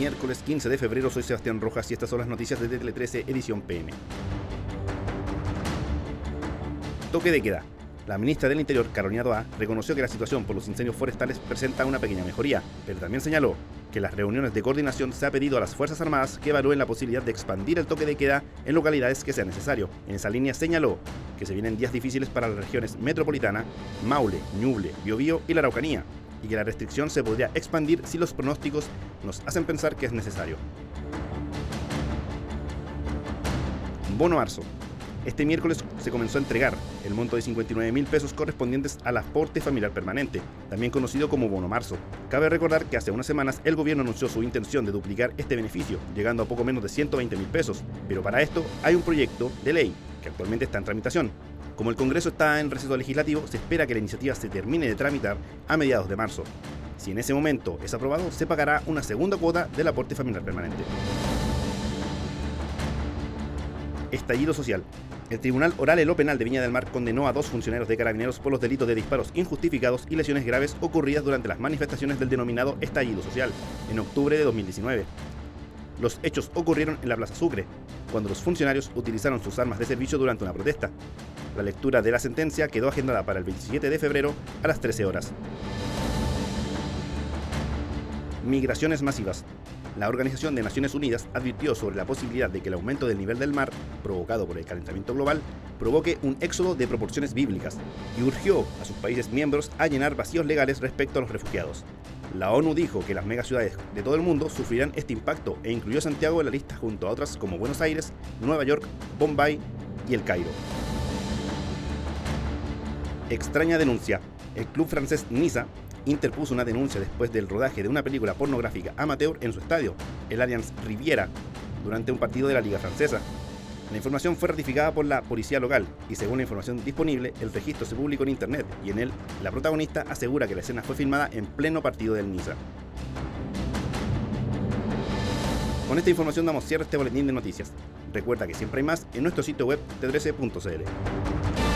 miércoles 15 de febrero. Soy Sebastián Rojas y estas son las noticias de Tele 13, edición PM. Toque de queda. La ministra del Interior, Carolina Doa, reconoció que la situación por los incendios forestales presenta una pequeña mejoría, pero también señaló que las reuniones de coordinación se ha pedido a las Fuerzas Armadas que evalúen la posibilidad de expandir el toque de queda en localidades que sea necesario. En esa línea señaló que se vienen días difíciles para las regiones metropolitana, Maule, Ñuble, Biobío y la Araucanía, y que la restricción se podría expandir si los pronósticos nos hacen pensar que es necesario. Bono Marzo. Este miércoles se comenzó a entregar el monto de 59 mil pesos correspondientes al aporte familiar permanente, también conocido como Bono Marzo. Cabe recordar que hace unas semanas el gobierno anunció su intención de duplicar este beneficio, llegando a poco menos de 120 mil pesos, pero para esto hay un proyecto de ley que actualmente está en tramitación. Como el Congreso está en receso legislativo, se espera que la iniciativa se termine de tramitar a mediados de marzo. Si en ese momento es aprobado, se pagará una segunda cuota del aporte familiar permanente. Estallido social. El Tribunal Oral Elo Penal de Viña del Mar condenó a dos funcionarios de carabineros por los delitos de disparos injustificados y lesiones graves ocurridas durante las manifestaciones del denominado estallido social en octubre de 2019. Los hechos ocurrieron en la Plaza Sucre, cuando los funcionarios utilizaron sus armas de servicio durante una protesta. La lectura de la sentencia quedó agendada para el 27 de febrero a las 13 horas. Migraciones masivas. La Organización de Naciones Unidas advirtió sobre la posibilidad de que el aumento del nivel del mar, provocado por el calentamiento global, provoque un éxodo de proporciones bíblicas y urgió a sus países miembros a llenar vacíos legales respecto a los refugiados. La ONU dijo que las megaciudades de todo el mundo sufrirán este impacto e incluyó Santiago en la lista junto a otras como Buenos Aires, Nueva York, Bombay y El Cairo. Extraña denuncia. El club francés Niza interpuso una denuncia después del rodaje de una película pornográfica amateur en su estadio, el Allianz Riviera, durante un partido de la Liga Francesa. La información fue ratificada por la policía local y según la información disponible, el registro se publicó en internet y en él la protagonista asegura que la escena fue filmada en pleno partido del Niza. Con esta información damos cierre este boletín de noticias. Recuerda que siempre hay más en nuestro sitio web t13.cl.